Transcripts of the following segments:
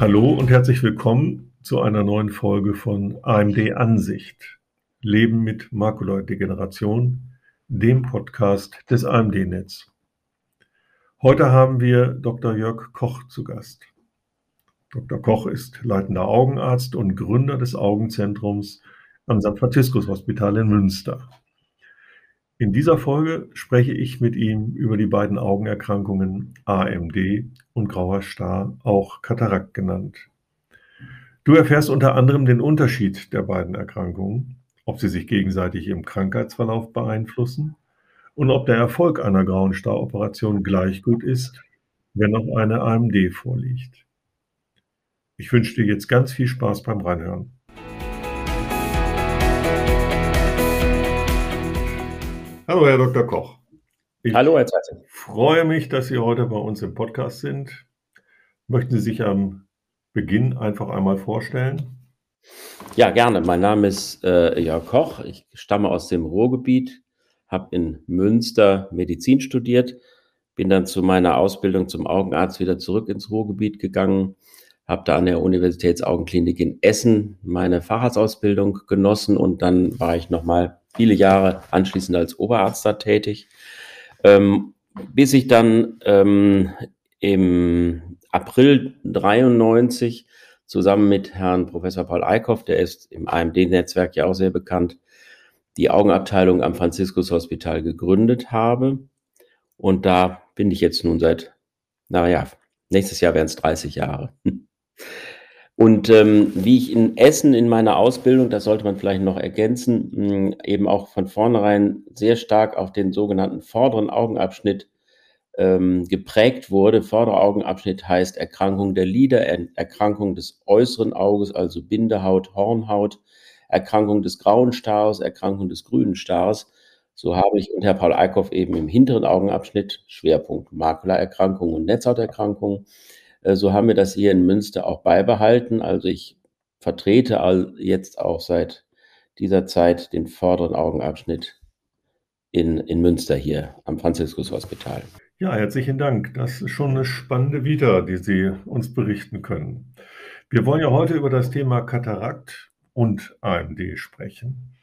Hallo und herzlich willkommen zu einer neuen Folge von AMD Ansicht. Leben mit Makulodegeneration, dem Podcast des AMD-Netz. Heute haben wir Dr. Jörg Koch zu Gast. Dr. Koch ist leitender Augenarzt und Gründer des Augenzentrums am St. Franziskus Hospital in Münster. In dieser Folge spreche ich mit ihm über die beiden Augenerkrankungen AMD und grauer Star, auch Katarakt genannt. Du erfährst unter anderem den Unterschied der beiden Erkrankungen, ob sie sich gegenseitig im Krankheitsverlauf beeinflussen und ob der Erfolg einer grauen Star-Operation gleich gut ist, wenn noch eine AMD vorliegt. Ich wünsche dir jetzt ganz viel Spaß beim Reinhören. Hallo, Herr Dr. Koch. Ich Hallo, Herr Zeitze. freue mich, dass Sie heute bei uns im Podcast sind. Möchten Sie sich am Beginn einfach einmal vorstellen? Ja, gerne. Mein Name ist äh, Jörg Koch. Ich stamme aus dem Ruhrgebiet, habe in Münster Medizin studiert, bin dann zu meiner Ausbildung zum Augenarzt wieder zurück ins Ruhrgebiet gegangen, habe da an der Universitätsaugenklinik in Essen meine Facharztausbildung genossen und dann war ich nochmal viele Jahre anschließend als Oberarzt da tätig, ähm, bis ich dann ähm, im April 93 zusammen mit Herrn Professor Paul Eickhoff, der ist im AMD-Netzwerk ja auch sehr bekannt, die Augenabteilung am Franziskus Hospital gegründet habe. Und da bin ich jetzt nun seit, naja, nächstes Jahr wären es 30 Jahre. Und ähm, wie ich in Essen in meiner Ausbildung, das sollte man vielleicht noch ergänzen, mh, eben auch von vornherein sehr stark auf den sogenannten vorderen Augenabschnitt ähm, geprägt wurde. Vorderer Augenabschnitt heißt Erkrankung der Lider, er Erkrankung des äußeren Auges, also Bindehaut, Hornhaut, Erkrankung des grauen Stars, Erkrankung des grünen Stars. So habe ich und Herr Paul Eickhoff eben im hinteren Augenabschnitt Schwerpunkt Makulaerkrankung und Netzhauterkrankungen so haben wir das hier in Münster auch beibehalten. Also ich vertrete jetzt auch seit dieser Zeit den vorderen Augenabschnitt in, in Münster hier am Franziskus Hospital. Ja, herzlichen Dank. Das ist schon eine spannende Vita, die Sie uns berichten können. Wir wollen ja heute über das Thema Katarakt und AMD sprechen.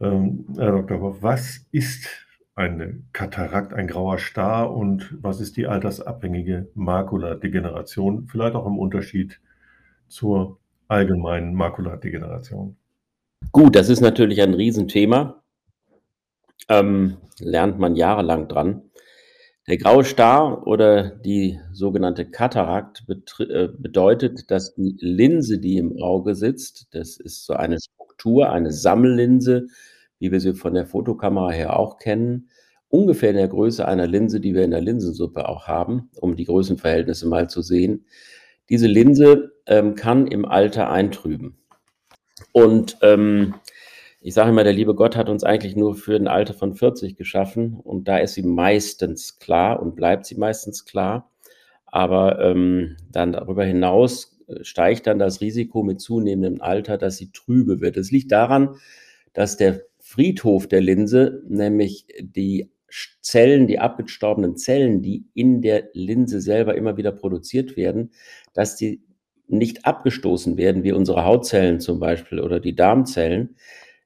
Ähm, Herr Dr. Hoff, was ist eine Katarakt, ein grauer Star und was ist die altersabhängige Makuladegeneration, vielleicht auch im Unterschied zur allgemeinen Makuladegeneration? Gut, das ist natürlich ein Riesenthema. Ähm, lernt man jahrelang dran. Der graue Star oder die sogenannte Katarakt äh, bedeutet, dass die Linse, die im Auge sitzt, das ist so eine Struktur, eine Sammellinse, wie wir sie von der Fotokamera her auch kennen, ungefähr in der Größe einer Linse, die wir in der Linsensuppe auch haben, um die Größenverhältnisse mal zu sehen. Diese Linse ähm, kann im Alter eintrüben. Und ähm, ich sage immer, der liebe Gott hat uns eigentlich nur für ein Alter von 40 geschaffen und da ist sie meistens klar und bleibt sie meistens klar. Aber ähm, dann darüber hinaus äh, steigt dann das Risiko mit zunehmendem Alter, dass sie trübe wird. Es liegt daran, dass der Friedhof der Linse, nämlich die Zellen, die abgestorbenen Zellen, die in der Linse selber immer wieder produziert werden, dass die nicht abgestoßen werden, wie unsere Hautzellen zum Beispiel oder die Darmzellen.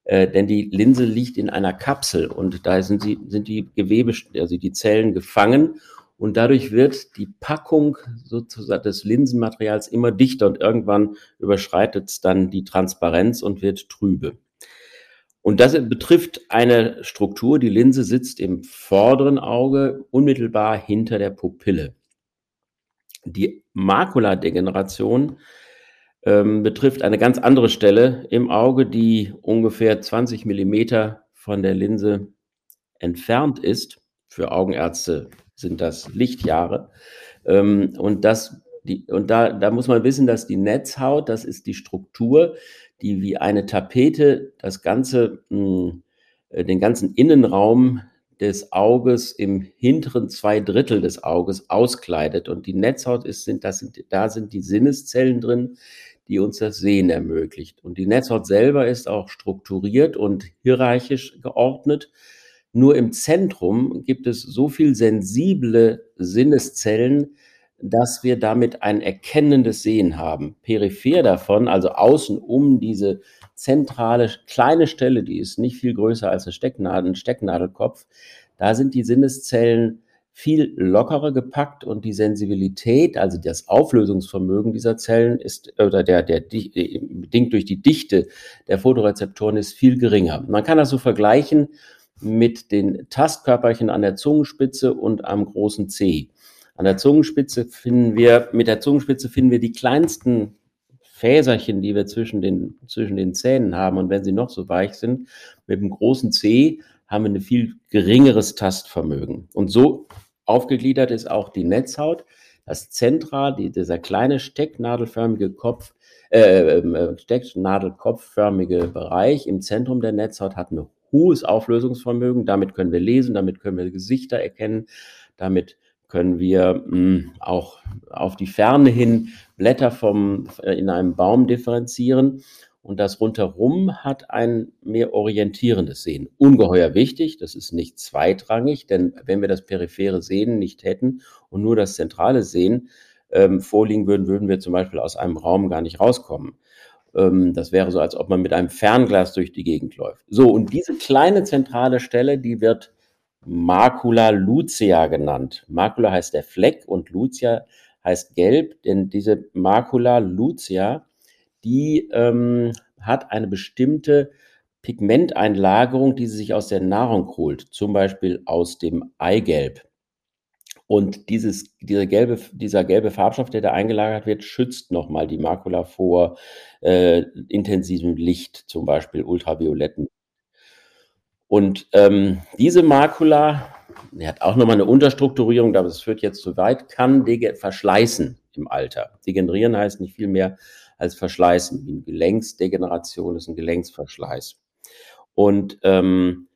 Äh, denn die Linse liegt in einer Kapsel und da sind, sie, sind die Gewebe, also die Zellen gefangen und dadurch wird die Packung sozusagen des Linsenmaterials immer dichter und irgendwann überschreitet es dann die Transparenz und wird trübe. Und das betrifft eine Struktur, die Linse sitzt im vorderen Auge, unmittelbar hinter der Pupille. Die Makuladegeneration ähm, betrifft eine ganz andere Stelle im Auge, die ungefähr 20 Millimeter von der Linse entfernt ist. Für Augenärzte sind das Lichtjahre. Ähm, und das, die, und da, da muss man wissen, dass die Netzhaut, das ist die Struktur, die wie eine Tapete das ganze, hm, äh, den ganzen Innenraum des Auges im hinteren zwei Drittel des Auges auskleidet. Und die Netzhaut ist, sind, das sind, da sind die Sinneszellen drin, die uns das Sehen ermöglicht. Und die Netzhaut selber ist auch strukturiert und hierarchisch geordnet. Nur im Zentrum gibt es so viel sensible Sinneszellen, dass wir damit ein erkennendes Sehen haben. Peripher davon, also außen um diese zentrale kleine Stelle, die ist nicht viel größer als eine Stecknadel, ein Stecknadelkopf, da sind die Sinneszellen viel lockerer gepackt und die Sensibilität, also das Auflösungsvermögen dieser Zellen ist, oder der, der, bedingt durch die Dichte der Fotorezeptoren ist viel geringer. Man kann das so vergleichen mit den Tastkörperchen an der Zungenspitze und am großen C. An der Zungenspitze finden wir, mit der Zungenspitze finden wir die kleinsten Fäserchen, die wir zwischen den, zwischen den Zähnen haben. Und wenn sie noch so weich sind, mit dem großen C haben wir ein viel geringeres Tastvermögen. Und so Aufgegliedert ist auch die Netzhaut. Das Zentral, die, dieser kleine stecknadelförmige Kopf, äh, ähm, äh, stecknadelkopfförmige Bereich im Zentrum der Netzhaut hat ein hohes Auflösungsvermögen. Damit können wir lesen, damit können wir Gesichter erkennen, damit können wir mh, hm, auch auf die Ferne hin Blätter vom, äh, in einem Baum differenzieren. Und das rundherum hat ein mehr orientierendes Sehen. Ungeheuer wichtig, das ist nicht zweitrangig, denn wenn wir das periphere Sehen nicht hätten und nur das zentrale Sehen ähm, vorliegen würden, würden wir zum Beispiel aus einem Raum gar nicht rauskommen. Ähm, das wäre so, als ob man mit einem Fernglas durch die Gegend läuft. So, und diese kleine zentrale Stelle, die wird Macula lucea genannt. Macula heißt der Fleck und lucea heißt gelb, denn diese Macula lucea die ähm, hat eine bestimmte Pigmenteinlagerung, die sie sich aus der Nahrung holt, zum Beispiel aus dem Eigelb. Und dieses, dieser, gelbe, dieser gelbe Farbstoff, der da eingelagert wird, schützt nochmal die Makula vor äh, intensivem Licht, zum Beispiel ultravioletten. Und ähm, diese Makula, die hat auch nochmal eine Unterstrukturierung, aber das führt jetzt zu weit, kann verschleißen im Alter. Degenerieren heißt nicht viel mehr, als Verschleißen. Eine Gelenksdegeneration ist ein Gelenksverschleiß. Und, ähm,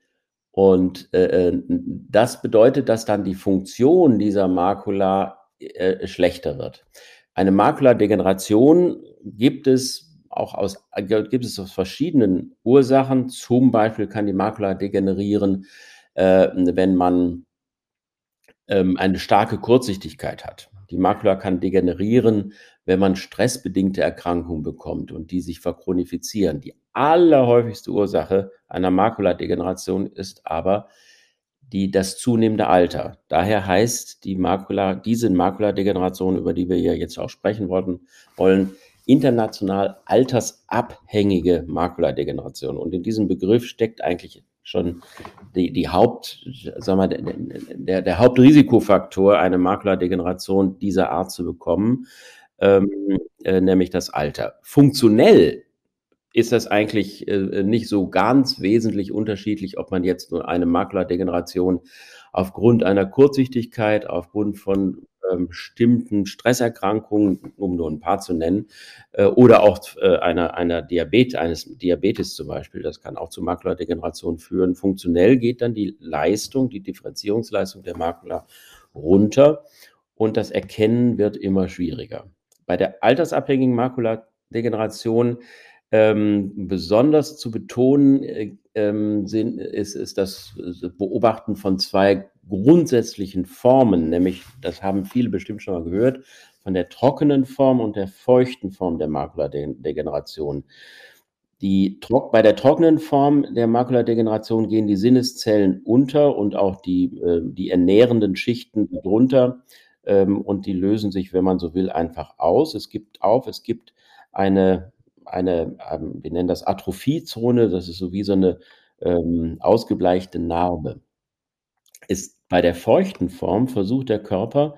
und äh, äh, das bedeutet, dass dann die Funktion dieser Makula äh, schlechter wird. Eine Makuladegeneration gibt es auch aus, gibt es aus verschiedenen Ursachen. Zum Beispiel kann die Makula degenerieren, äh, wenn man ähm, eine starke Kurzsichtigkeit hat. Die Makula kann degenerieren, wenn man stressbedingte Erkrankungen bekommt und die sich verchronifizieren. Die allerhäufigste Ursache einer Makuladegeneration ist aber die, das zunehmende Alter. Daher heißt die Makula, diese Makuladegeneration, über die wir ja jetzt auch sprechen wollten, wollen, international altersabhängige Makuladegeneration. Und in diesem Begriff steckt eigentlich schon die, die Haupt, sagen wir, der, der, der Hauptrisikofaktor, eine Makuladegeneration dieser Art zu bekommen ähm, äh, nämlich das Alter. Funktionell ist das eigentlich äh, nicht so ganz wesentlich unterschiedlich, ob man jetzt nur eine Makuladegeneration aufgrund einer Kurzsichtigkeit, aufgrund von bestimmten Stresserkrankungen, um nur ein paar zu nennen, äh, oder auch äh, einer, einer Diabetes, eines Diabetes zum Beispiel, das kann auch zu Makuladegeneration führen. Funktionell geht dann die Leistung, die Differenzierungsleistung der Makula runter und das Erkennen wird immer schwieriger. Bei der altersabhängigen Makuladegeneration ähm, besonders zu betonen äh, ähm, sind, ist, ist das Beobachten von zwei grundsätzlichen Formen, nämlich, das haben viele bestimmt schon mal gehört, von der trockenen Form und der feuchten Form der Makuladegeneration. Die, bei der trockenen Form der Makuladegeneration gehen die Sinneszellen unter und auch die, äh, die ernährenden Schichten darunter ähm, und die lösen sich, wenn man so will, einfach aus. Es gibt auf, es gibt eine, eine ähm, wir nennen das Atrophiezone, das ist so wie so eine ähm, ausgebleichte Narbe. Ist bei der feuchten Form versucht der Körper,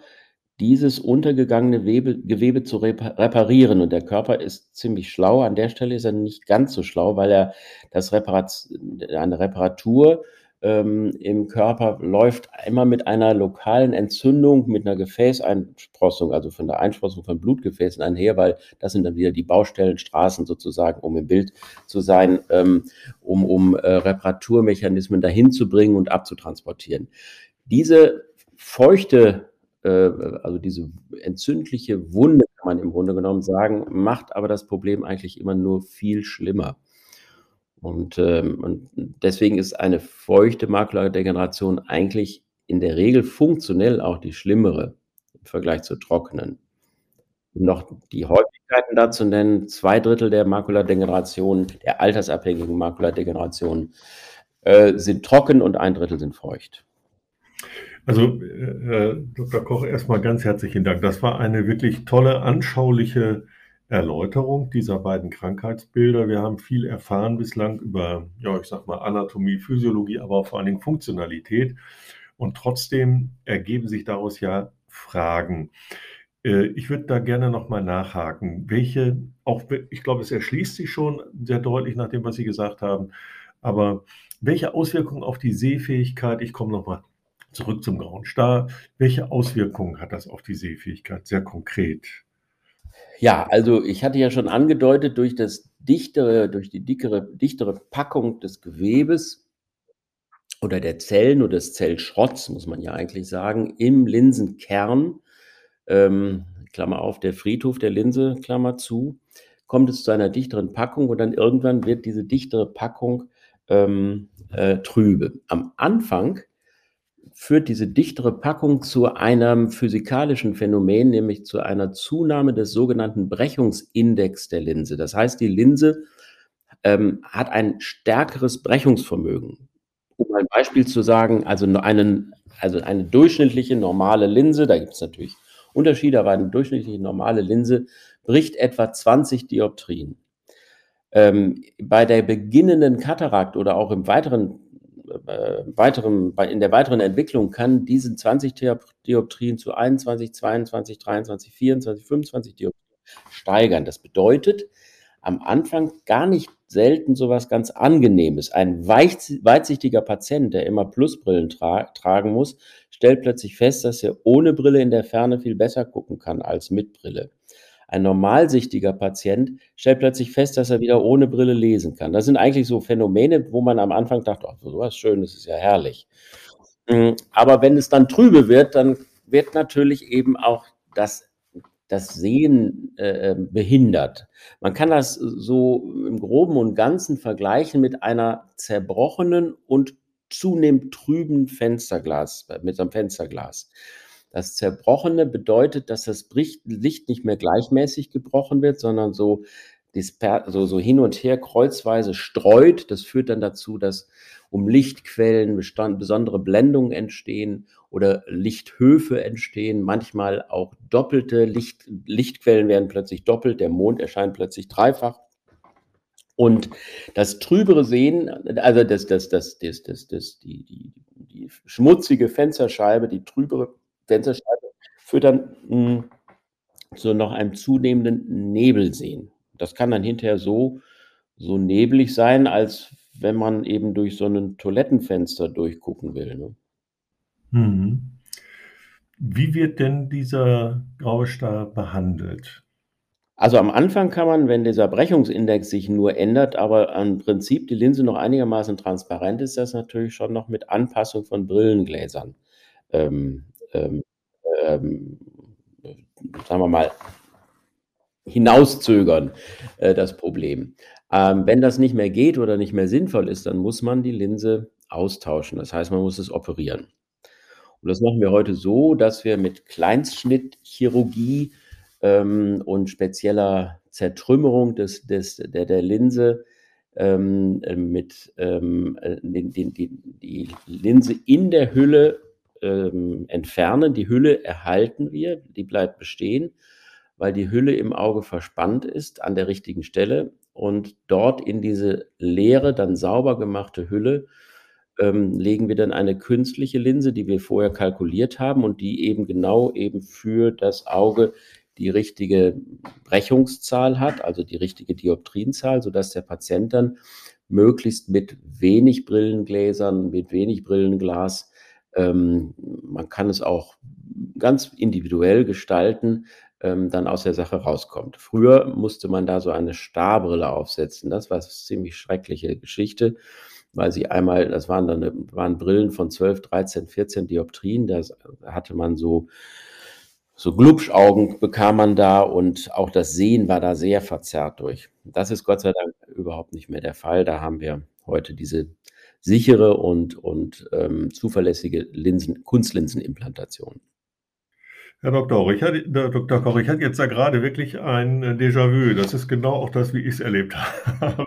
dieses untergegangene Webe, Gewebe zu reparieren. Und der Körper ist ziemlich schlau. An der Stelle ist er nicht ganz so schlau, weil er das Reparat, eine Reparatur ähm, im Körper läuft immer mit einer lokalen Entzündung, mit einer Gefäßeinsprossung, also von der Einsprossung von Blutgefäßen einher, weil das sind dann wieder die Baustellenstraßen sozusagen, um im Bild zu sein, ähm, um, um äh, Reparaturmechanismen dahin zu bringen und abzutransportieren. Diese feuchte, äh, also diese entzündliche Wunde, kann man im Grunde genommen sagen, macht aber das Problem eigentlich immer nur viel schlimmer. Und, ähm, und deswegen ist eine feuchte Makuladegeneration eigentlich in der Regel funktionell auch die schlimmere im Vergleich zur trockenen. Um noch die Häufigkeiten da zu nennen, zwei Drittel der Makuladegeneration, der altersabhängigen Makuladegeneration, äh, sind trocken und ein Drittel sind feucht. Also, äh, Dr. Koch, erstmal ganz herzlichen Dank. Das war eine wirklich tolle, anschauliche Erläuterung dieser beiden Krankheitsbilder. Wir haben viel erfahren bislang über, ja, ich sag mal, Anatomie, Physiologie, aber auch vor allen Dingen Funktionalität. Und trotzdem ergeben sich daraus ja Fragen. Äh, ich würde da gerne nochmal nachhaken. Welche, auch ich glaube, es erschließt sich schon sehr deutlich nach dem, was Sie gesagt haben, aber welche Auswirkungen auf die Sehfähigkeit, ich komme nochmal zurück zum Grauen Star, welche Auswirkungen hat das auf die Sehfähigkeit sehr konkret? Ja, also ich hatte ja schon angedeutet, durch das dichtere, durch die dickere, dichtere Packung des Gewebes oder der Zellen oder des Zellschrotts, muss man ja eigentlich sagen, im Linsenkern, ähm, Klammer auf, der Friedhof der Linse, Klammer zu, kommt es zu einer dichteren Packung und dann irgendwann wird diese dichtere Packung ähm, äh, trübe. Am Anfang führt diese dichtere Packung zu einem physikalischen Phänomen, nämlich zu einer Zunahme des sogenannten Brechungsindex der Linse. Das heißt, die Linse ähm, hat ein stärkeres Brechungsvermögen. Um ein Beispiel zu sagen, also einen, also eine durchschnittliche normale Linse, da gibt es natürlich Unterschiede, aber eine durchschnittliche normale Linse bricht etwa 20 Dioptrien. Ähm, bei der beginnenden Katarakt oder auch im weiteren äh, weiteren, in der weiteren Entwicklung kann diesen 20 Dioptrien zu 21, 22, 23, 24, 25 Dioptrien steigern. Das bedeutet, am Anfang gar nicht selten sowas ganz Angenehmes. Ein weitsichtiger Patient, der immer Plusbrillen tra tragen muss, stellt plötzlich fest, dass er ohne Brille in der Ferne viel besser gucken kann als mit Brille. Ein normalsichtiger Patient stellt plötzlich fest, dass er wieder ohne Brille lesen kann. Das sind eigentlich so Phänomene, wo man am Anfang dachte, ach, sowas Schönes ist ja herrlich. Hm, aber wenn es dann trübe wird, dann wird natürlich eben auch das, das Sehen äh, ähm, behindert. Man kann das so im groben und ganzen vergleichen mit einer zerbrochenen und zunehmend trüben Fensterglas, mit einem Fensterglas. Das Zerbrochene bedeutet, dass das Licht nicht mehr gleichmäßig gebrochen wird, sondern so, so, so hin und her kreuzweise streut. Das führt dann dazu, dass um Lichtquellen bestand, besondere Blendungen entstehen oder Lichthöfe entstehen, manchmal auch doppelte Licht, Lichtquellen werden plötzlich doppelt, der Mond erscheint plötzlich dreifach. Und das trübere Sehen, also das, das, das, das, das, das, die, die, die schmutzige Fensterscheibe, die trübere Fensterscheibe führt dann mh, hm, zu noch einem zunehmenden Nebelsehen. Das kann dann hinterher so, so neblig sein, als wenn man eben durch so ein Toilettenfenster durchgucken will. Ne? Mhm. Wie wird denn dieser graue Star behandelt? Also am Anfang kann man, wenn dieser Brechungsindex sich nur ändert, aber im Prinzip die Linse noch einigermaßen transparent ist, das natürlich schon noch mit Anpassung von Brillengläsern ähm, ähm, ähm, sagen wir mal, hinauszögern, äh, das Problem. Ähm, wenn das nicht mehr geht oder nicht mehr sinnvoll ist, dann muss man die Linse austauschen. Das heißt, man muss es operieren. Und das machen wir heute so, dass wir mit Kleinstschnittchirurgie ähm, und spezieller Zertrümmerung des, des, der, der Linse ähm, mit ähm, äh, die, die, die Linse in der Hülle ähm, entfernen. Die Hülle erhalten wir, die bleibt bestehen, weil die Hülle im Auge verspannt ist an der richtigen Stelle und dort in diese leere, dann sauber gemachte Hülle ähm, legen wir dann eine künstliche Linse, die wir vorher kalkuliert haben und die eben genau eben für das Auge die richtige Brechungszahl hat, also die richtige Dioptrienzahl, sodass der Patient dann möglichst mit wenig Brillengläsern, mit wenig Brillenglas ähm, man kann es auch ganz individuell gestalten, ähm, dann aus der Sache rauskommt. Früher musste man da so eine Starbrille aufsetzen. Das war eine ziemlich schreckliche Geschichte, weil sie einmal, das waren dann waren Brillen von 12, 13, 14 Dioptrien. Da hatte man so so Glubschaugen bekam man da und auch das Sehen war da sehr verzerrt durch. Das ist Gott sei Dank überhaupt nicht mehr der Fall. Da haben wir heute diese sichere und, und ähm, zuverlässige Linsen, Kunstlensenimplantation. Herr Dr. Koch, ich hatte, Dr. Koch, ich hatte jetzt da gerade wirklich ein äh, Déjà-vu. Das ist genau auch das, wie ich es erlebt habe.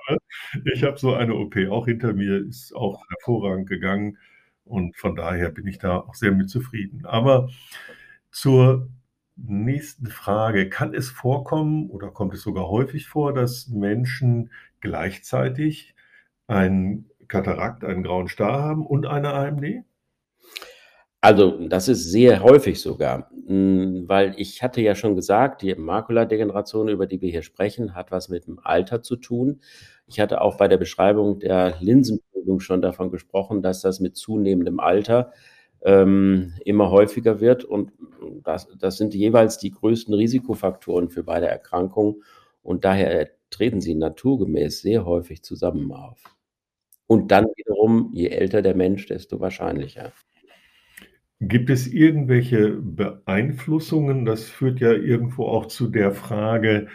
Ich habe so eine OP auch hinter mir, ist auch hervorragend gegangen und von daher bin ich da auch sehr mit zufrieden. Aber zur nächsten Frage. Kann es vorkommen oder kommt es sogar häufig vor, dass Menschen gleichzeitig ein Katarakt, einen grauen Star haben und eine AMD? Also, das ist sehr häufig sogar, hm, weil ich hatte ja schon gesagt, die Makuladegeneration, über die wir hier sprechen, hat was mit dem Alter zu tun. Ich hatte auch bei der Beschreibung der Linsentrübung schon davon gesprochen, dass das mit zunehmendem Alter ähm, immer häufiger wird und das, das sind jeweils die größten Risikofaktoren für beide Erkrankungen und daher treten sie naturgemäß sehr häufig zusammen auf. Und dann wiederum, je älter der Mensch, desto wahrscheinlicher. Gibt es irgendwelche Beeinflussungen? Das führt ja irgendwo auch zu der Frage,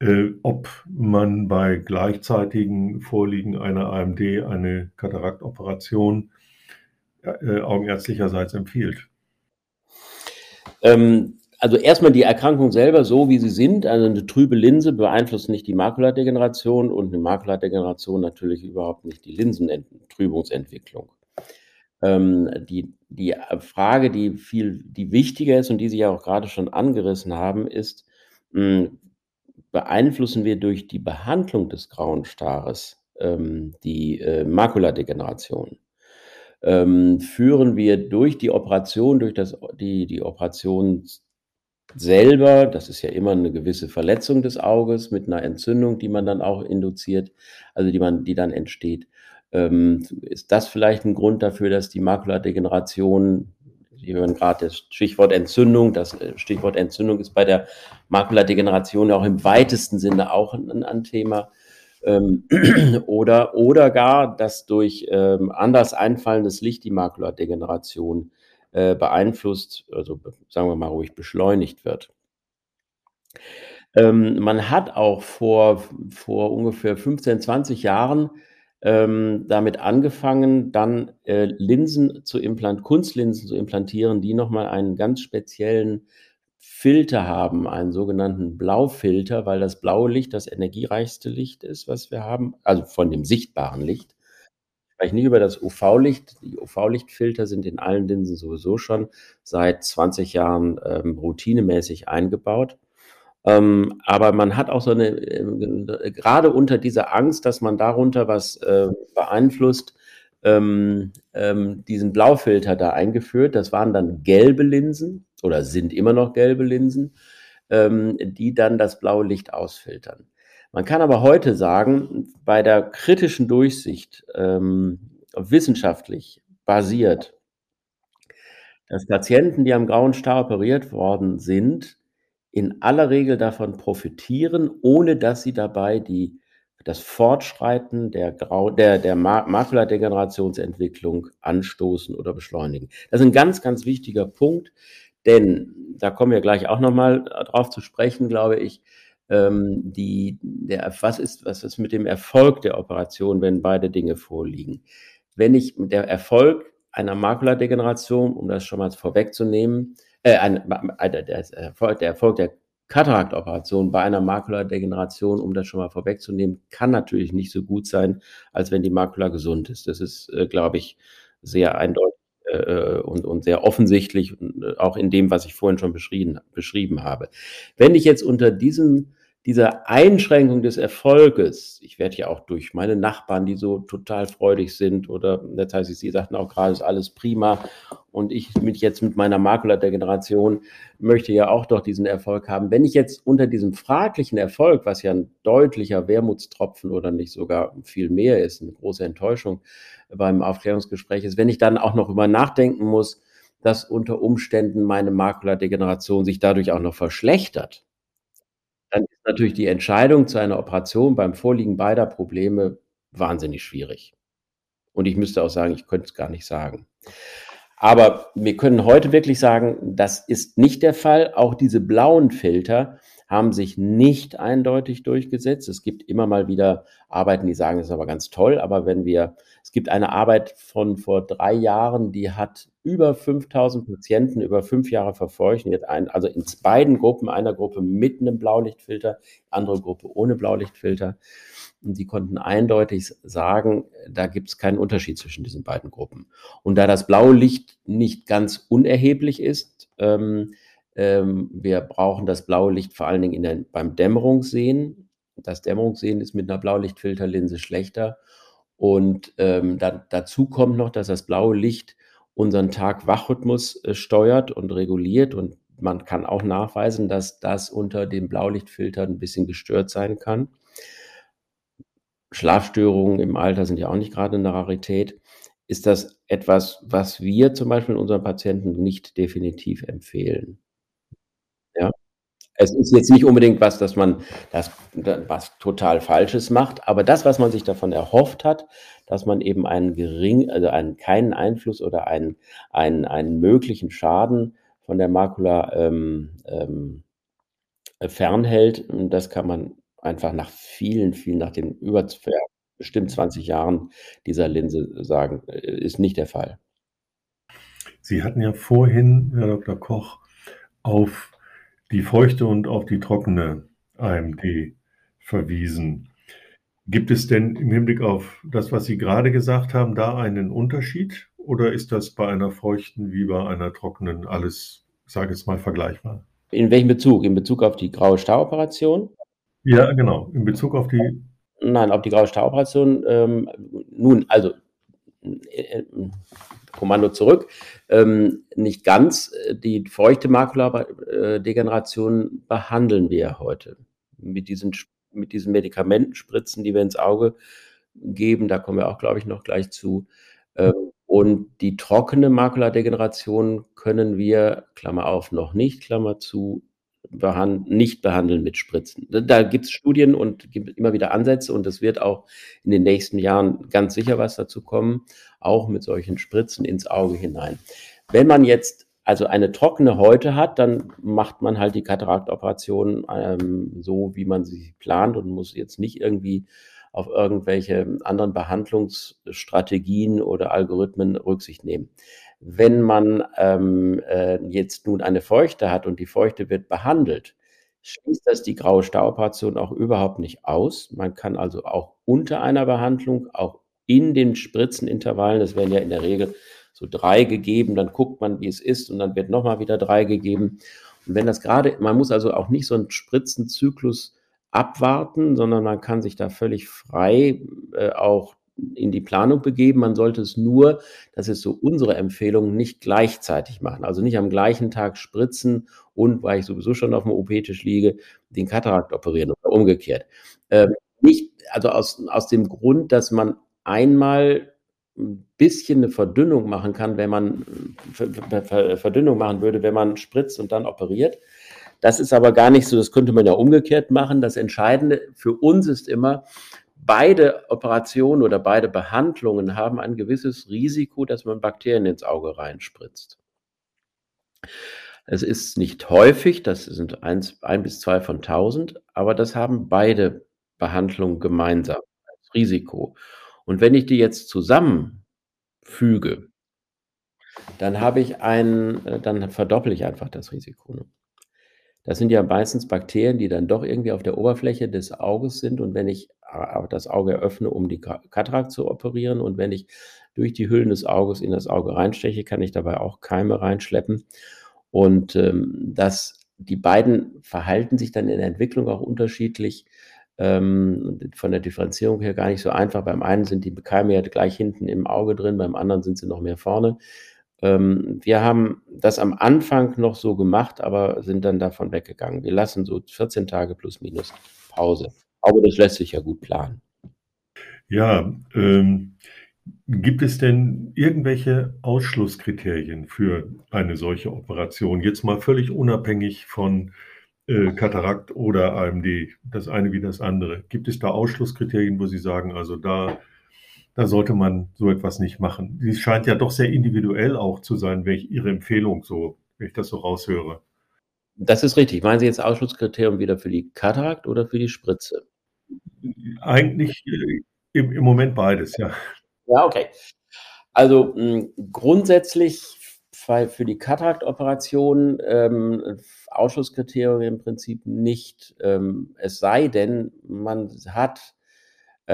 äh, ob man bei gleichzeitigem Vorliegen einer AMD eine Kataraktoperation äh, augenärztlicherseits empfiehlt. Ähm, also erstmal die Erkrankung selber, so wie sie sind, also eine trübe Linse beeinflusst nicht die Makuladegeneration und eine Makuladegeneration natürlich überhaupt nicht die Linsentrübungsentwicklung. Ähm, die, die Frage, die viel, die wichtiger ist und die Sie ja auch gerade schon angerissen haben, ist, mh, hm, beeinflussen wir durch die Behandlung des grauen Stares ähm, die äh, Makuladegeneration? Ähm, führen wir durch die Operation, durch das, die, die Operation selber, das ist ja immer eine gewisse Verletzung des Auges mit einer Entzündung, die man dann auch induziert, also die man, die dann entsteht, ähm, ist das vielleicht ein Grund dafür, dass die Makuladegeneration, Sie hören gerade das Stichwort Entzündung, das äh, Stichwort Entzündung ist bei der Makuladegeneration ja auch im weitesten Sinne auch ein, ein Thema. Ähm, oder, oder gar, dass durch ähm, anders einfallendes Licht die Makuladegeneration äh, beeinflusst, also sagen wir mal ruhig beschleunigt wird. Ähm, man hat auch vor, vor ungefähr 15, 20 Jahren ähm, damit angefangen, dann äh, Linsen zu implantieren, Kunstlinsen zu implantieren, die nochmal einen ganz speziellen Filter haben, einen sogenannten Blaufilter, weil das blaue Licht das energiereichste Licht ist, was wir haben, also von dem sichtbaren Licht. Ich spreche nicht über das UV-Licht. Die UV-Lichtfilter sind in allen Linsen sowieso schon seit 20 Jahren ähm, routinemäßig eingebaut. Ähm, aber man hat auch so eine, äh, gerade unter dieser Angst, dass man darunter was äh, beeinflusst, ähm, ähm, diesen Blaufilter da eingeführt. Das waren dann gelbe Linsen oder sind immer noch gelbe Linsen, ähm, die dann das blaue Licht ausfiltern. Man kann aber heute sagen, bei der kritischen Durchsicht, ähm, wissenschaftlich basiert, dass Patienten, die am grauen Star operiert worden sind, in aller Regel davon profitieren, ohne dass sie dabei die, das Fortschreiten der, Grau, der, der Makuladegenerationsentwicklung anstoßen oder beschleunigen. Das ist ein ganz, ganz wichtiger Punkt, denn da kommen wir gleich auch nochmal drauf zu sprechen, glaube ich. Ähm, die, der, was, ist, was ist mit dem Erfolg der Operation, wenn beide Dinge vorliegen? Wenn ich der Erfolg einer Makuladegeneration, um das schon mal vorwegzunehmen, äh, ein, der, Erfolg, der Erfolg der Kataraktoperation bei einer Makuladegeneration, um das schon mal vorwegzunehmen, kann natürlich nicht so gut sein, als wenn die Makula gesund ist. Das ist, äh, glaube ich, sehr eindeutig äh, und, und sehr offensichtlich, äh, auch in dem, was ich vorhin schon beschrieben, beschrieben habe. Wenn ich jetzt unter diesem dieser Einschränkung des Erfolges, ich werde ja auch durch meine Nachbarn, die so total freudig sind, oder das heißt, sie sagten auch gerade, ist alles prima. Und ich mit jetzt mit meiner Makula der Generation möchte ja auch doch diesen Erfolg haben. Wenn ich jetzt unter diesem fraglichen Erfolg, was ja ein deutlicher Wermutstropfen oder nicht sogar viel mehr ist, eine große Enttäuschung beim Aufklärungsgespräch ist, wenn ich dann auch noch über nachdenken muss, dass unter Umständen meine Makuladegeneration sich dadurch auch noch verschlechtert, dann ist natürlich die Entscheidung zu einer Operation beim Vorliegen beider Probleme wahnsinnig schwierig. Und ich müsste auch sagen, ich könnte es gar nicht sagen. Aber wir können heute wirklich sagen, das ist nicht der Fall. Auch diese blauen Filter haben sich nicht eindeutig durchgesetzt. Es gibt immer mal wieder Arbeiten, die sagen, das ist aber ganz toll. Aber wenn wir, es gibt eine Arbeit von vor drei Jahren, die hat über 5000 Patienten über fünf Jahre verfolgt. Ein, also in beiden Gruppen, einer Gruppe mit einem Blaulichtfilter, andere Gruppe ohne Blaulichtfilter. Und die konnten eindeutig sagen, da gibt es keinen Unterschied zwischen diesen beiden Gruppen. Und da das blaue Licht nicht ganz unerheblich ist, ähm, ähm, wir brauchen das blaue Licht vor allen Dingen in der, beim Dämmerungssehen. Das Dämmerungssehen ist mit einer Blaulichtfilterlinse schlechter. Und ähm, da, dazu kommt noch, dass das blaue Licht unseren Tag-Wach-Rhythmus äh, steuert und reguliert. Und man kann auch nachweisen, dass das unter dem Blaulichtfilter ein bisschen gestört sein kann. Schlafstörungen im Alter sind ja auch nicht gerade eine Rarität. Ist das etwas, was wir zum Beispiel unseren Patienten nicht definitiv empfehlen? Ja. Es ist jetzt nicht unbedingt was, dass man das, was total Falsches macht, aber das, was man sich davon erhofft hat, dass man eben einen gering, also einen, keinen Einfluss oder einen, einen, einen möglichen Schaden von der Makula ähm, ähm, fernhält, das kann man einfach nach vielen, vielen, nach den über bestimmt 20 Jahren dieser Linse sagen, äh, ist nicht der Fall. Sie hatten ja vorhin, Herr Dr. Koch, auf die feuchte und auf die trockene AMD verwiesen. Gibt es denn im Hinblick auf das, was Sie gerade gesagt haben, da einen Unterschied? Oder ist das bei einer feuchten wie bei einer trockenen alles, ich sage jetzt mal, vergleichbar? In welchem Bezug? In Bezug auf die graue Staroperation? Ja, genau. In Bezug auf die. Nein, auf die graue Staroperation. Ähm, nun, also äh, Kommando zurück. Ähm, nicht ganz. Die feuchte Makuladegeneration behandeln wir heute mit diesen, mit diesen Medikamentenspritzen, die wir ins Auge geben. Da kommen wir auch, glaube ich, noch gleich zu. Ähm, und die trockene Makuladegeneration können wir, Klammer auf, noch nicht, Klammer zu, behand nicht behandeln mit Spritzen. Da gibt es Studien und gibt immer wieder Ansätze und es wird auch in den nächsten Jahren ganz sicher was dazu kommen, auch mit solchen Spritzen ins Auge hinein. Wenn man jetzt also eine trockene Häute hat, dann macht man halt die Kataraktoperation ähm, so, wie man sie plant und muss jetzt nicht irgendwie auf irgendwelche anderen Behandlungsstrategien oder Algorithmen Rücksicht nehmen. Wenn man ähm, äh, jetzt nun eine Feuchte hat und die Feuchte wird behandelt, schließt das die graue Stauoperation auch überhaupt nicht aus. Man kann also auch unter einer Behandlung, auch in den Spritzenintervallen, das werden ja in der Regel so drei gegeben, dann guckt man, wie es ist und dann wird nochmal wieder drei gegeben. Und wenn das gerade, man muss also auch nicht so einen Spritzenzyklus abwarten, sondern man kann sich da völlig frei äh, auch in die Planung begeben. Man sollte es nur, das ist so unsere Empfehlung, nicht gleichzeitig machen. Also nicht am gleichen Tag spritzen und, weil ich sowieso schon auf dem OP-Tisch liege, den Katarakt operieren oder umgekehrt. Ähm, nicht, also aus, aus dem Grund, dass man einmal ein bisschen eine Verdünnung machen kann, wenn man Verdünnung machen würde, wenn man spritzt und dann operiert. Das ist aber gar nicht so, das könnte man ja umgekehrt machen. Das Entscheidende für uns ist immer, beide Operationen oder beide Behandlungen haben ein gewisses Risiko, dass man Bakterien ins Auge reinspritzt. Es ist nicht häufig, das sind eins, ein bis zwei von tausend, aber das haben beide Behandlungen gemeinsam als Risiko. Und wenn ich die jetzt zusammenfüge, dann habe ich ein, äh, dann verdopple ich einfach das Risiko. Das sind ja meistens Bakterien, die dann doch irgendwie auf der Oberfläche des Auges sind. Und wenn ich äh, das Auge öffne, um die Katarakt zu operieren, und wenn ich durch die Hüllen des Auges in das Auge reinsteche, kann ich dabei auch Keime reinschleppen. Und ähm, das, die beiden verhalten sich dann in der Entwicklung auch unterschiedlich. Ähm, von der Differenzierung her gar nicht so einfach. Beim einen sind die Keime ja gleich hinten im Auge drin, beim anderen sind sie noch mehr vorne. Ähm, wir haben das am Anfang noch so gemacht, aber sind dann davon weggegangen. Wir lassen so 14 Tage plus minus Pause. Aber das lässt sich ja gut planen. Ja, ähm, gibt es denn irgendwelche Ausschlusskriterien für eine solche Operation? Jetzt mal völlig unabhängig von äh, Katarakt oder AMD, das eine wie das andere. Gibt es da Ausschlusskriterien, wo Sie sagen, also da da sollte man so etwas nicht machen. Sie scheint ja doch sehr individuell auch zu sein, ich Ihre Empfehlung so, wenn ich das so raushöre. Das ist richtig. Meinen Sie jetzt Ausschlusskriterium wieder für die Katarakt oder für die Spritze? Eigentlich äh, im, im Moment beides, ja. Ja, okay. Also mh, grundsätzlich für die Kataraktoperation ähm, Ausschlusskriterium im Prinzip nicht. Ähm, es sei denn, man hat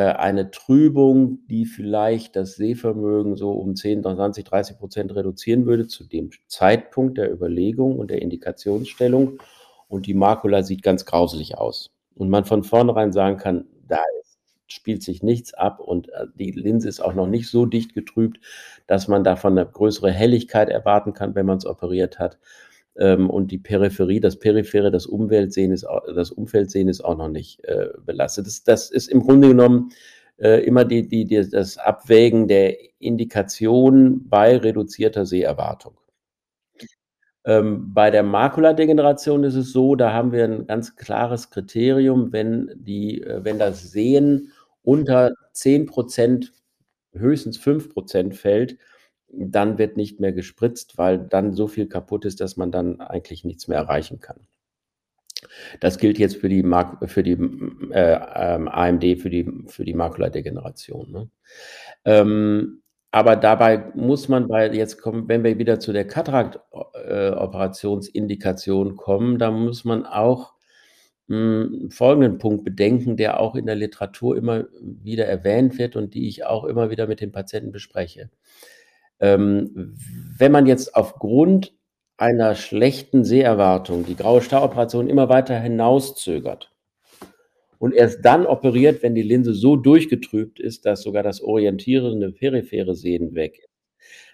eine Trübung, die vielleicht das Sehvermögen so um 10, 20, 30 Prozent reduzieren würde zu dem Zeitpunkt der Überlegung und der Indikationsstellung. Und die Makula sieht ganz grauselig aus. Und man von vornherein sagen kann, da spielt sich nichts ab und äh, die Linse ist auch noch nicht so dicht getrübt, dass man davon eine größere Helligkeit erwarten kann, wenn man es operiert hat. Ähm, und die Peripherie, das Periphere, das Umweltsehen ist, das Umfeldsehen ist auch noch nicht äh, belastet. Das, das ist im Grunde genommen äh, immer die, die, die, das Abwägen der Indikation bei reduzierter Seherwartung. Ähm, bei der Makuladegeneration ist es so, da haben wir ein ganz klares Kriterium, wenn, die, äh, wenn das Sehen unter 10 Prozent, höchstens 5 Prozent fällt, dann wird nicht mehr gespritzt, weil dann so viel kaputt ist, dass man dann eigentlich nichts mehr erreichen kann. Das gilt jetzt für die, Mark für die äh, ähm, AMD, für die, für die Makuladegeneration. Ne? Ähm, aber dabei muss man bei, jetzt kommen, wenn wir wieder zu der Katarakt-Operationsindikation äh, kommen, da muss man auch mh, hm, folgenden Punkt bedenken, der auch in der Literatur immer wieder erwähnt wird und die ich auch immer wieder mit den Patienten bespreche. Ähm, wenn man jetzt aufgrund einer schlechten Seherwartung die graue Staroperation immer weiter hinauszögert und erst dann operiert, wenn die Linse so durchgetrübt ist, dass sogar das orientierende periphere Sehen weg ist,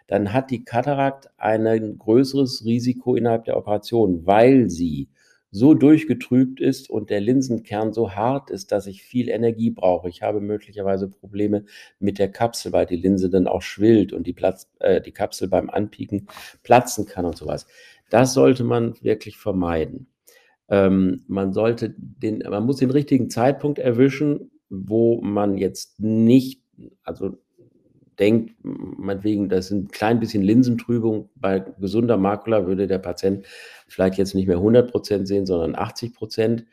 dann hat die Katarakt ein größeres Risiko innerhalb der Operation, weil sie so durchgetrübt ist und der Linsenkern so hart ist, dass ich viel Energie brauche. Ich habe möglicherweise Probleme mit der Kapsel, weil die Linse dann auch schwillt und die, Platz, äh, die Kapsel beim Anpieken platzen kann und sowas. Das sollte man wirklich vermeiden. Ähm, man sollte den, man muss den richtigen Zeitpunkt erwischen, wo man jetzt nicht, also denkt, meinetwegen, das ist ein klein bisschen Linsentrübung. Bei gesunder Makula würde der Patient vielleicht jetzt nicht mehr 100 Prozent sehen, sondern 80 Prozent.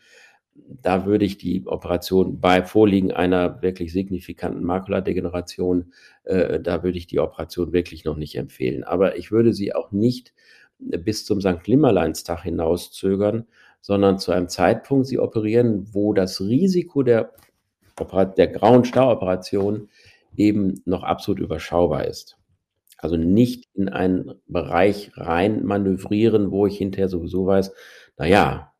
Da würde ich die Operation bei Vorliegen einer wirklich signifikanten Makuladegeneration, äh, da würde ich die Operation wirklich noch nicht empfehlen. Aber ich würde sie auch nicht bis zum St. Nimmerleinstag hinauszögern, sondern zu einem Zeitpunkt sie operieren, wo das Risiko der, der grauen Stauoperation eben noch absolut überschaubar ist. Also nicht in einen Bereich rein manövrieren, wo ich hinterher sowieso weiß, naja,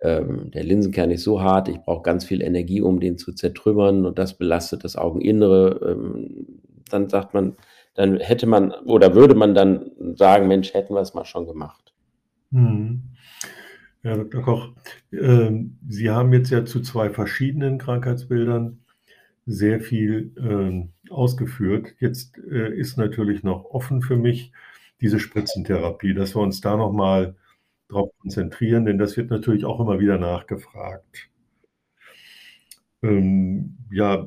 ähm, der Linsenkern ist so hart, ich brauche ganz viel Energie, um den zu zertrümmern und das belastet das Augeninnere. Ähm, dann sagt man, dann hätte man oder würde man dann sagen, Mensch, hätten wir es mal schon gemacht. Hm. Ja, Dr. Koch, äh, Sie haben jetzt ja zu zwei verschiedenen Krankheitsbildern sehr viel äh, ausgeführt. Jetzt äh, ist natürlich noch offen für mich diese Spritzentherapie, dass wir uns da nochmal drauf konzentrieren, denn das wird natürlich auch immer wieder nachgefragt. Ähm, ja,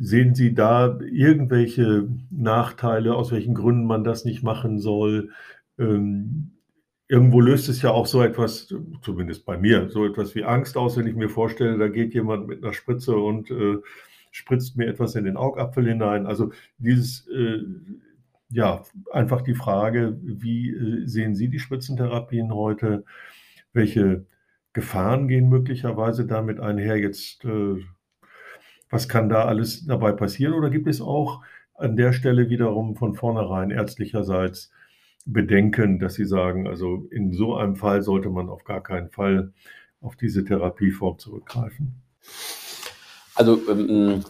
sehen Sie da irgendwelche Nachteile, aus welchen Gründen man das nicht machen soll? Ähm, irgendwo löst es ja auch so etwas, zumindest bei mir, so etwas wie Angst aus, wenn ich mir vorstelle, da geht jemand mit einer Spritze und äh, spritzt mir etwas in den Augapfel hinein. Also dieses, äh, ja, einfach die Frage, wie äh, sehen Sie die Spritzentherapien heute? Welche Gefahren gehen möglicherweise damit einher? Jetzt, äh, was kann da alles dabei passieren? Oder gibt es auch an der Stelle wiederum von vornherein ärztlicherseits Bedenken, dass Sie sagen, also in so einem Fall sollte man auf gar keinen Fall auf diese Therapieform zurückgreifen? Also ähm,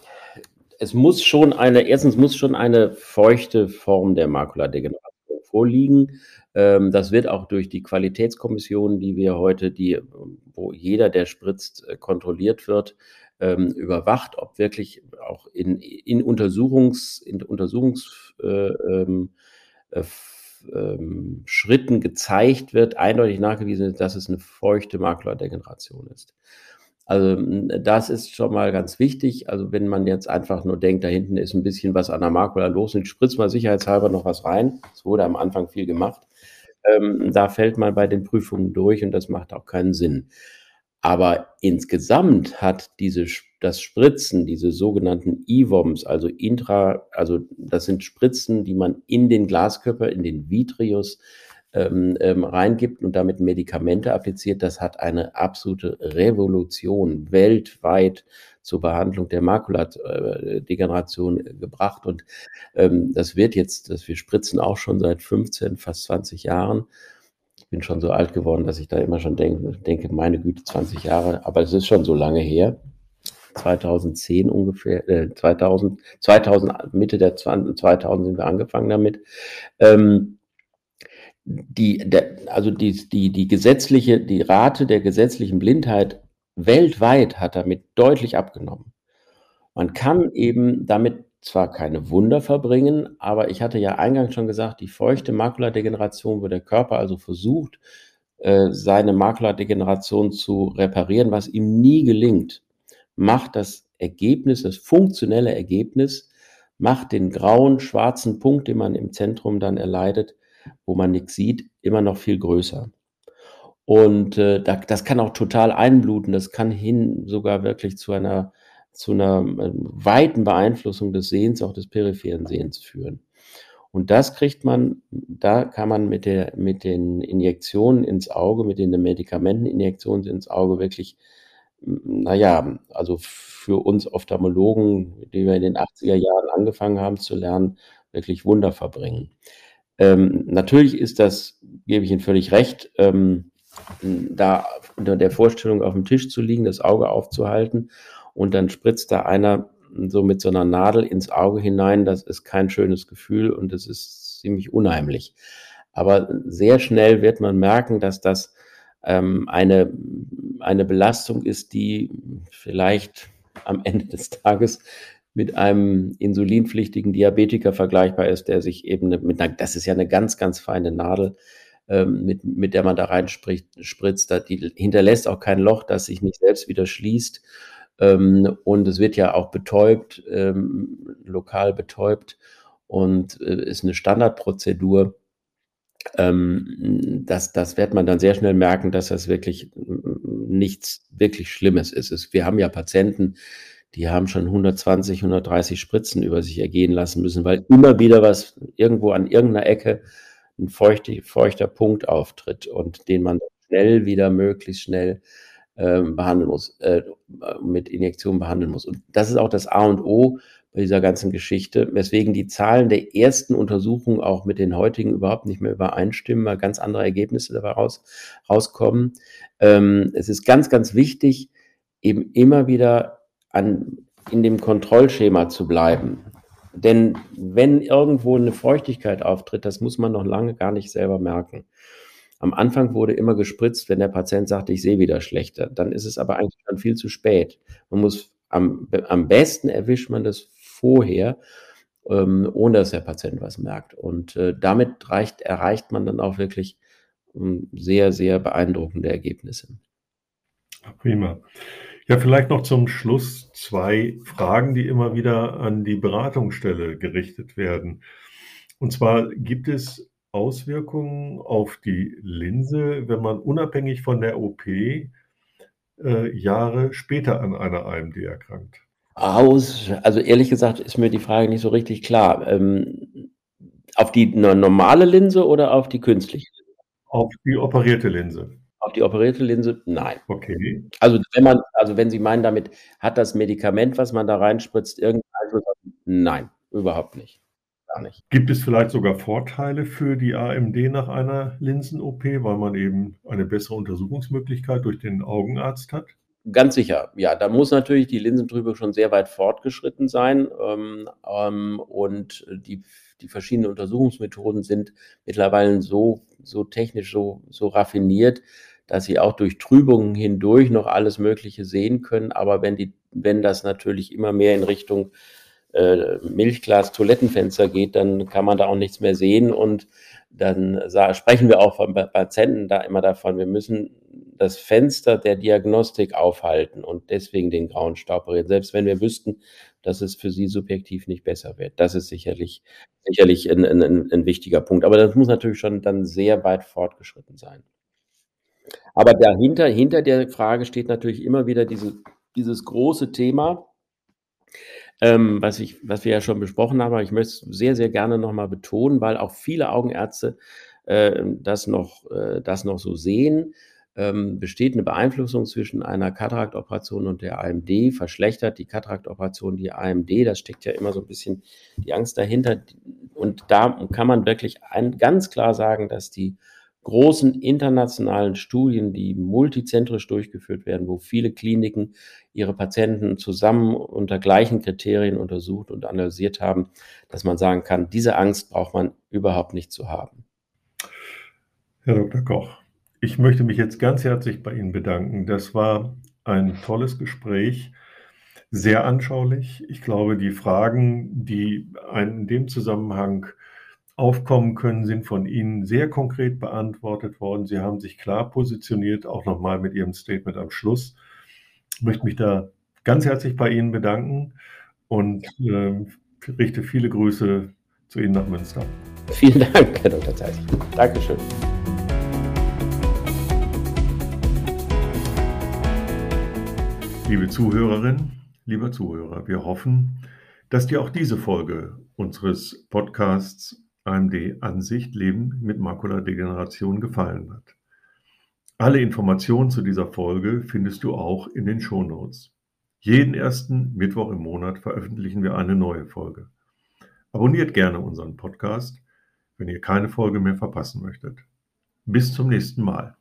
es muss schon eine, erstens muss schon eine feuchte Form der Makuladegeneration vorliegen. Ähm, das wird auch durch die Qualitätskommission, die wir heute, die, wo jeder, der spritzt, äh, kontrolliert wird, ähm, überwacht, ob wirklich auch in, in Untersuchungs, in Untersuchungs äh, ähm, äh, ähm, Schritten gezeigt wird, eindeutig nachgewiesen ist, dass es eine feuchte Makuladegeneration ist. Also das ist schon mal ganz wichtig. Also wenn man jetzt einfach nur denkt, da hinten ist ein bisschen was an der Makula los und spritzt mal sicherheitshalber noch was rein. Es wurde am Anfang viel gemacht. ähm, da fällt man bei den Prüfungen durch und das macht auch keinen Sinn. Aber insgesamt hat diese, das Spritzen, diese sogenannten EVOMs, also intra, also das sind Spritzen, die man in den Glaskörper, in den Vitreus ähm, ähm, reingibt und damit Medikamente appliziert, das hat eine absolute Revolution weltweit zur Behandlung der Makuladegeneration gebracht. Und ähm, das wird jetzt, dass wir spritzen auch schon seit 15, fast 20 Jahren. Ich bin schon so alt geworden, dass ich da immer schon denke, denke meine Güte, 20 Jahre, aber es ist schon so lange her. 2010 ungefähr, äh, 2000, 2000, Mitte der 20, 2000 sind wir angefangen damit. Ähm, die, der, also die, die, die gesetzliche, die Rate der gesetzlichen Blindheit weltweit hat damit deutlich abgenommen. Man kann eben damit zwar keine Wunder verbringen, aber ich hatte ja eingangs schon gesagt, die feuchte Makuladegeneration, wo der Körper also versucht, äh, seine Makuladegeneration zu reparieren, was ihm nie gelingt, macht das Ergebnis, das funktionelle Ergebnis, macht den grauen, schwarzen Punkt, den man im Zentrum dann erleidet, wo man nichts sieht, immer noch viel größer. Und äh, da, das kann auch total einbluten. Das kann hin sogar wirklich zu einer, zu einer äh, weiten Beeinflussung des Sehens, auch des peripheren Sehens führen. Und das kriegt man, da kann man mit, der, mit den Injektionen ins Auge, mit den Medikamenteninjektionen ins Auge wirklich, naja, also für uns Ophthalmologen, die wir in den 80er Jahren angefangen haben zu lernen, wirklich Wunder verbringen. Ähm, natürlich ist das, gebe ich Ihnen völlig recht, ähm, da unter der Vorstellung auf dem Tisch zu liegen, das Auge aufzuhalten und dann spritzt da einer so mit so einer Nadel ins Auge hinein. Das ist kein schönes Gefühl und es ist ziemlich unheimlich. Aber sehr schnell wird man merken, dass das ähm, eine, eine Belastung ist, die vielleicht am Ende des Tages mit einem insulinpflichtigen Diabetiker vergleichbar ist, der sich eben mit einer, das ist ja eine ganz, ganz feine Nadel, ähm, mit, mit der man da reinspritzt, spritzt, die hinterlässt auch kein Loch, das sich nicht selbst wieder schließt. Ähm, und es wird ja auch betäubt, ähm, lokal betäubt und äh, ist eine Standardprozedur. Ähm, das, das wird man dann sehr schnell merken, dass das wirklich nichts wirklich Schlimmes ist. Es, wir haben ja Patienten, die haben schon 120, 130 Spritzen über sich ergehen lassen müssen, weil immer wieder was irgendwo an irgendeiner Ecke ein feuchter, feuchter Punkt auftritt und den man schnell wieder möglichst schnell ähm, behandeln muss, äh, mit Injektionen behandeln muss. Und das ist auch das A und O bei dieser ganzen Geschichte, weswegen die Zahlen der ersten Untersuchungen auch mit den heutigen überhaupt nicht mehr übereinstimmen, weil ganz andere Ergebnisse dabei raus, rauskommen. Ähm, es ist ganz, ganz wichtig, eben immer wieder an, in dem Kontrollschema zu bleiben. Denn wenn irgendwo eine Feuchtigkeit auftritt, das muss man noch lange gar nicht selber merken. Am Anfang wurde immer gespritzt, wenn der Patient sagt, ich sehe wieder schlechter. Dann ist es aber eigentlich schon viel zu spät. Man muss am, am besten erwischt man das vorher, ähm, ohne dass der Patient was merkt. Und äh, damit reicht, erreicht man dann auch wirklich ähm, sehr, sehr beeindruckende Ergebnisse. Prima. Ja, vielleicht noch zum Schluss zwei Fragen, die immer wieder an die Beratungsstelle gerichtet werden. Und zwar gibt es Auswirkungen auf die Linse, wenn man unabhängig von der OP äh, Jahre später an einer AMD erkrankt? Aus, also ehrlich gesagt ist mir die Frage nicht so richtig klar. Ähm, auf die normale Linse oder auf die künstliche? Auf die operierte Linse. Auf die operierte Linse? Nein. Okay. Also wenn man, also wenn Sie meinen, damit hat das Medikament, was man da reinspritzt, irgendeinen Einfluss? Nein, überhaupt nicht. Gar nicht. Gibt es vielleicht sogar Vorteile für die AMD nach einer Linsen-OP, weil man eben eine bessere Untersuchungsmöglichkeit durch den Augenarzt hat? Ganz sicher, ja. Da muss natürlich die Linsentrübung schon sehr weit fortgeschritten sein. Ähm, ähm, und die, die verschiedenen Untersuchungsmethoden sind mittlerweile so, so technisch, so, so raffiniert, dass sie auch durch Trübungen hindurch noch alles Mögliche sehen können. Aber wenn die, wenn das natürlich immer mehr in Richtung äh, Milchglas, Toilettenfenster geht, dann kann man da auch nichts mehr sehen und dann sprechen wir auch von Patienten da immer davon, wir müssen das Fenster der Diagnostik aufhalten und deswegen den grauen Staub bereden. Selbst wenn wir wüssten, dass es für sie subjektiv nicht besser wird. Das ist sicherlich sicherlich 'n 'n 'n 'n wichtiger Punkt. Aber das muss natürlich schon dann sehr weit fortgeschritten sein. Aber dahinter hinter der Frage steht natürlich immer wieder diese dieses große Thema ähm, was ich was wir ja schon besprochen haben, aber ich möchte es sehr, sehr gerne noch mal betonen, weil auch viele Augenärzte, äh, das noch äh, das noch so sehen. Ähm, besteht 'ne Beeinflussung zwischen einer Kataraktoperation und der AMD? Verschlechtert die Kataraktoperation die AMD? Da steckt ja immer so 'n bisschen die Angst dahinter. Und da kann man wirklich ein ganz klar sagen, dass die großen internationalen Studien, die multizentrisch durchgeführt werden, wo viele Kliniken ihre Patienten zusammen unter gleichen Kriterien untersucht und analysiert haben, dass man sagen kann, diese Angst braucht man überhaupt nicht zu haben. Herr Dr. Koch, ich möchte mich jetzt ganz herzlich bei Ihnen bedanken. Das war ein tolles Gespräch, sehr anschaulich. Ich glaube, die Fragen, die einem in dem Zusammenhang aufkommen können, sind von Ihnen sehr konkret beantwortet worden. Sie haben sich klar positioniert, auch noch mal mit Ihrem Statement am Schluss. Ich möchte mich da ganz herzlich bei Ihnen bedanken und, ähm, richte viele Grüße zu Ihnen nach Münster. Vielen Dank, Herr Dr. Zeiss. Dankeschön. Liebe Zuhörerin, lieber Zuhörer, wir hoffen, dass dir auch diese Folge unseres Podcasts AMD Ansicht Leben mit Makuladegeneration gefallen hat. Alle Informationen zu dieser Folge findest du auch in den Shownotes. Jeden ersten Mittwoch im Monat veröffentlichen wir eine neue Folge. Abonniert gerne unseren Podcast, wenn ihr keine Folge mehr verpassen möchtet. Bis zum nächsten Mal.